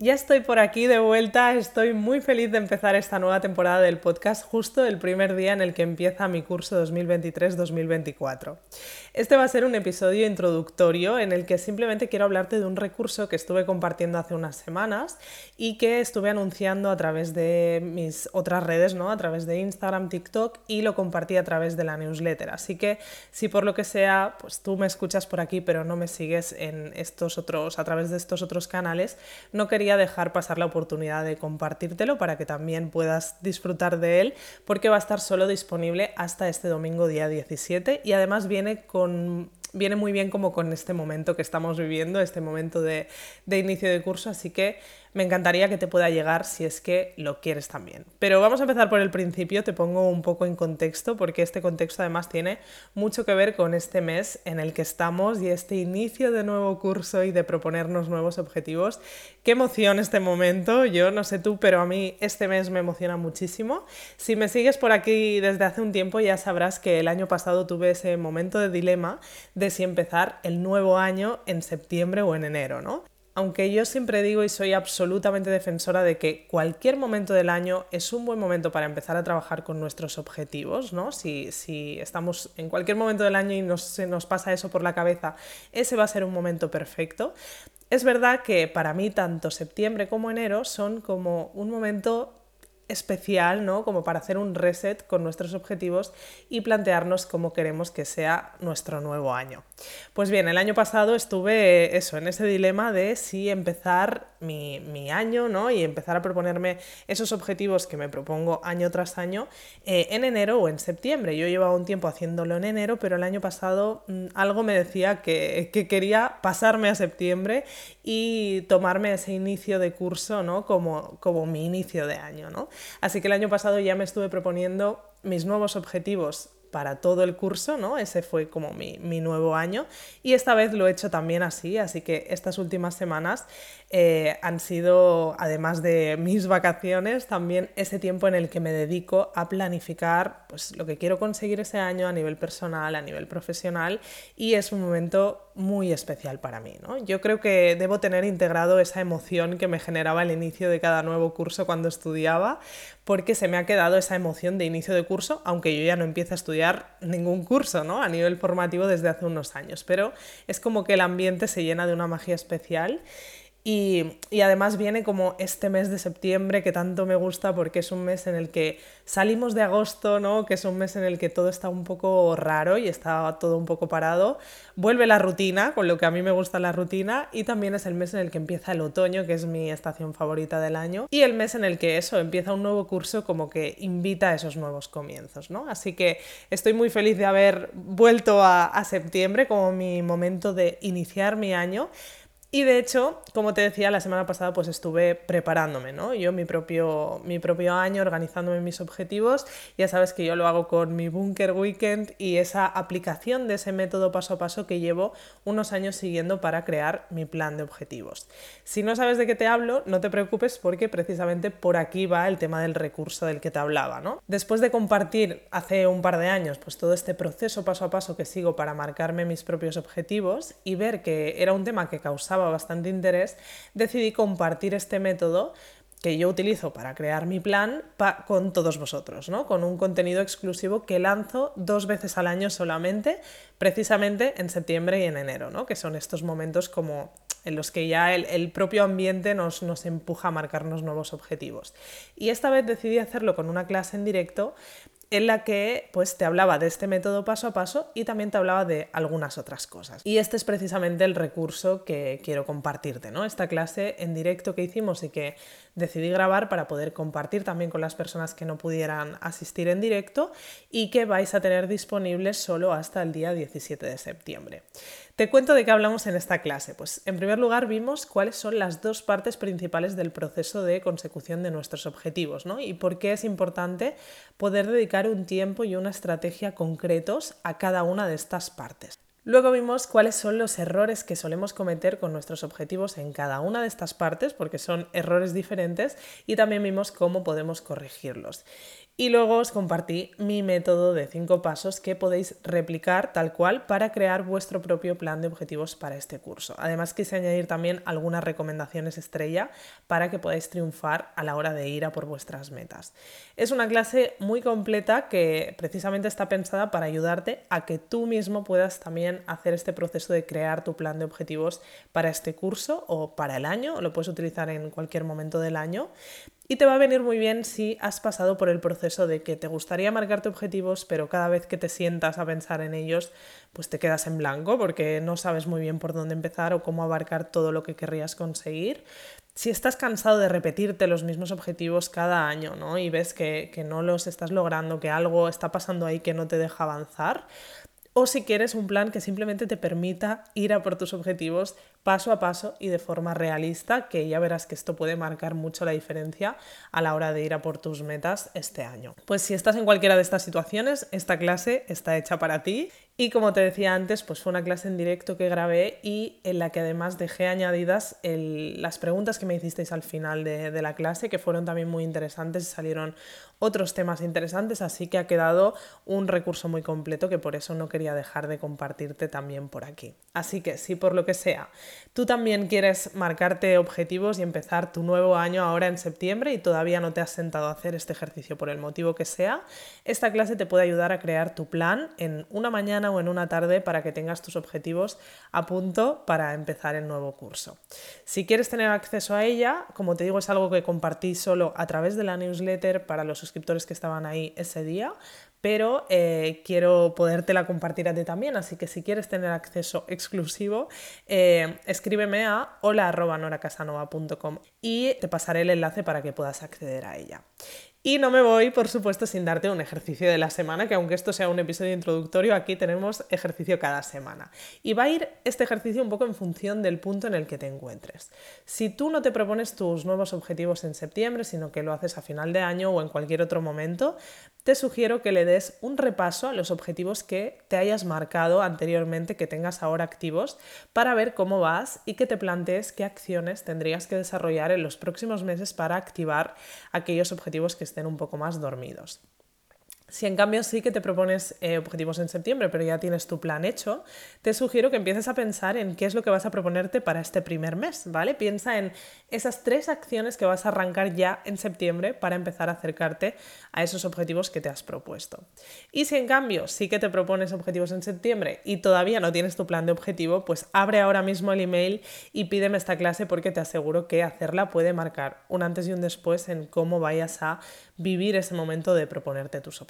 Ya estoy por aquí de vuelta, estoy muy feliz de empezar esta nueva temporada del podcast justo el primer día en el que empieza mi curso 2023-2024. Este va a ser un episodio introductorio en el que simplemente quiero hablarte de un recurso que estuve compartiendo hace unas semanas y que estuve anunciando a través de mis otras redes, ¿no? A través de Instagram, TikTok y lo compartí a través de la newsletter. Así que si por lo que sea, pues tú me escuchas por aquí pero no me sigues en estos otros a través de estos otros canales, no quería dejar pasar la oportunidad de compartírtelo para que también puedas disfrutar de él, porque va a estar solo disponible hasta este domingo día 17 y además viene con viene muy bien como con este momento que estamos viviendo, este momento de, de inicio de curso, así que me encantaría que te pueda llegar si es que lo quieres también. Pero vamos a empezar por el principio, te pongo un poco en contexto, porque este contexto además tiene mucho que ver con este mes en el que estamos y este inicio de nuevo curso y de proponernos nuevos objetivos. Qué emoción este momento, yo no sé tú, pero a mí este mes me emociona muchísimo. Si me sigues por aquí desde hace un tiempo ya sabrás que el año pasado tuve ese momento de dilema de si empezar el nuevo año en septiembre o en enero, ¿no? Aunque yo siempre digo y soy absolutamente defensora de que cualquier momento del año es un buen momento para empezar a trabajar con nuestros objetivos, ¿no? Si, si estamos en cualquier momento del año y se nos pasa eso por la cabeza, ese va a ser un momento perfecto. Es verdad que para mí tanto septiembre como enero son como un momento especial, ¿no? Como para hacer un reset con nuestros objetivos y plantearnos cómo queremos que sea nuestro nuevo año. Pues bien, el año pasado estuve eso, en ese dilema de si empezar mi, año, ¿no? Y empezar a proponerme esos objetivos que me propongo año tras año eh, en enero o en septiembre. Yo llevaba un tiempo haciéndolo en enero, pero el año pasado mm, algo me decía que, que, quería pasarme a septiembre y tomarme ese inicio de curso, ¿no? Como, como mi inicio de año, ¿no? Así que el año pasado ya me estuve proponiendo mis nuevos objetivos para todo el curso, ¿no? Ese fue como mi, nuevo año y esta vez lo he hecho también así, así que estas últimas semanas eh, han sido, además de mis vacaciones, también ese tiempo en el que me dedico a planificar pues, lo que quiero conseguir ese año a nivel personal, a nivel profesional y es un momento muy especial para mí, ¿no? Yo creo que debo tener integrado esa emoción que me generaba el inicio de cada nuevo curso cuando estudiaba, porque se me ha quedado esa emoción de inicio de curso, aunque yo ya no empiezo a estudiar ningún curso ¿no? a nivel formativo desde hace unos años, pero es como que el ambiente se llena de una magia especial y, además viene como este mes de septiembre que tanto me gusta porque es un mes en el que salimos de agosto, ¿no? que es un mes en el que todo está un poco raro y está todo un poco parado. Vuelve la rutina, con lo que a mí me gusta la rutina, y también es el mes en el que empieza el otoño, que es mi estación favorita del año, y el mes en el que eso empieza un nuevo curso como que invita a esos nuevos comienzos. ¿no? Así que estoy muy feliz de haber vuelto a, a septiembre como mi momento de iniciar mi año y de hecho, como te decía, la semana pasada pues estuve preparándome, ¿no? Yo mi propio, mi propio año, organizándome mis objetivos. Ya sabes que yo lo hago con mi Bunker Weekend y esa aplicación de ese método paso a paso que llevo unos años siguiendo para crear mi plan de objetivos. Si no sabes de qué te hablo, no te preocupes porque precisamente por aquí va el tema del recurso del que te hablaba, ¿no? Después de compartir hace un par de años pues todo este proceso paso a paso que sigo para marcarme mis propios objetivos y ver que era un tema que causaba bastante interés, decidí compartir este método que yo utilizo para crear mi plan con todos vosotros, ¿no? con un contenido exclusivo que lanzo dos veces al año solamente, precisamente en septiembre y en enero, ¿no? que son estos momentos como en los que ya el, propio ambiente nos, nos, empuja a marcarnos nuevos objetivos. Y esta vez decidí hacerlo con una clase en directo en la que pues te hablaba de este método paso a paso y también te hablaba de algunas otras cosas. Y este es precisamente el recurso que quiero compartirte, ¿no? Esta clase en directo que hicimos y que decidí grabar para poder compartir también con las personas que no pudieran asistir en directo y que vais a tener disponibles solo hasta el día 17 de septiembre. Te cuento de qué hablamos en esta clase. Pues en primer lugar vimos cuáles son las dos partes principales del proceso de consecución de nuestros objetivos ¿no? y por qué es importante poder dedicar un tiempo y una estrategia concretos a cada una de estas partes. Luego vimos cuáles son los errores que solemos cometer con nuestros objetivos en cada una de estas partes, porque son errores diferentes, y también vimos cómo podemos corregirlos. Y luego os compartí mi método de cinco pasos que podéis replicar tal cual para crear vuestro propio plan de objetivos para este curso. Además quise añadir también algunas recomendaciones estrella para que podáis triunfar a la hora de ir a por vuestras metas. Es una clase muy completa que precisamente está pensada para ayudarte a que tú mismo puedas también hacer este proceso de crear tu plan de objetivos para este curso o para el año, lo puedes utilizar en cualquier momento del año. Y te va a venir muy bien si has pasado por el proceso de que te gustaría marcarte objetivos, pero cada vez que te sientas a pensar en ellos, pues te quedas en blanco porque no sabes muy bien por dónde empezar o cómo abarcar todo lo que querrías conseguir. Si estás cansado de repetirte los mismos objetivos cada año ¿no? y ves que, que no los estás logrando, que algo está pasando ahí que no te deja avanzar, o si quieres un plan que simplemente te permita ir a por tus objetivos paso a paso y de forma realista, que ya verás que esto puede marcar mucho la diferencia a la hora de ir a por tus metas este año. Pues si estás en cualquiera de estas situaciones, esta clase está hecha para ti y como te decía antes, pues fue una clase en directo que grabé y en la que además dejé añadidas las preguntas que me hicisteis al final de, de, la clase, que fueron también muy interesantes y salieron otros temas interesantes, así que ha quedado un recurso muy completo que por eso no quería dejar de compartirte también por aquí. Así que si por lo que sea tú también quieres marcarte objetivos y empezar tu nuevo año ahora en septiembre y todavía no te has sentado a hacer este ejercicio por el motivo que sea, esta clase te puede ayudar a crear tu plan en una mañana o en una tarde para que tengas tus objetivos a punto para empezar el nuevo curso. Si quieres tener acceso a ella, como te digo, es algo que compartí solo a través de la newsletter para los suscriptores que estaban ahí ese día, pero eh, quiero podértela compartir a ti también, así que si quieres tener acceso exclusivo, eh, escríbeme a hola.noracasanova.com y te pasaré el enlace para que puedas acceder a ella. Y no me voy, por supuesto, sin darte un ejercicio de la semana, que aunque esto sea un episodio introductorio, aquí tenemos ejercicio cada semana. Y va a ir este ejercicio un poco en función del punto en el que te encuentres. Si tú no te propones tus nuevos objetivos en septiembre, sino que lo haces a final de año o en cualquier otro momento, te sugiero que le des un repaso a los objetivos que te hayas marcado anteriormente, que tengas ahora activos, para ver cómo vas y que te plantees qué acciones tendrías que desarrollar en los próximos meses para activar aquellos objetivos que estén un poco más dormidos. Si en cambio sí que te propones eh, objetivos en septiembre, pero ya tienes tu plan hecho, te sugiero que empieces a pensar en qué es lo que vas a proponerte para este primer mes, ¿vale? Piensa en esas tres acciones que vas a arrancar ya en septiembre para empezar a acercarte a esos objetivos que te has propuesto. Y si en cambio sí que te propones objetivos en septiembre y todavía no tienes tu plan de objetivo, pues abre ahora mismo el email y pídeme esta clase porque te aseguro que hacerla puede marcar un antes y un después en cómo vayas a vivir ese momento de proponerte tus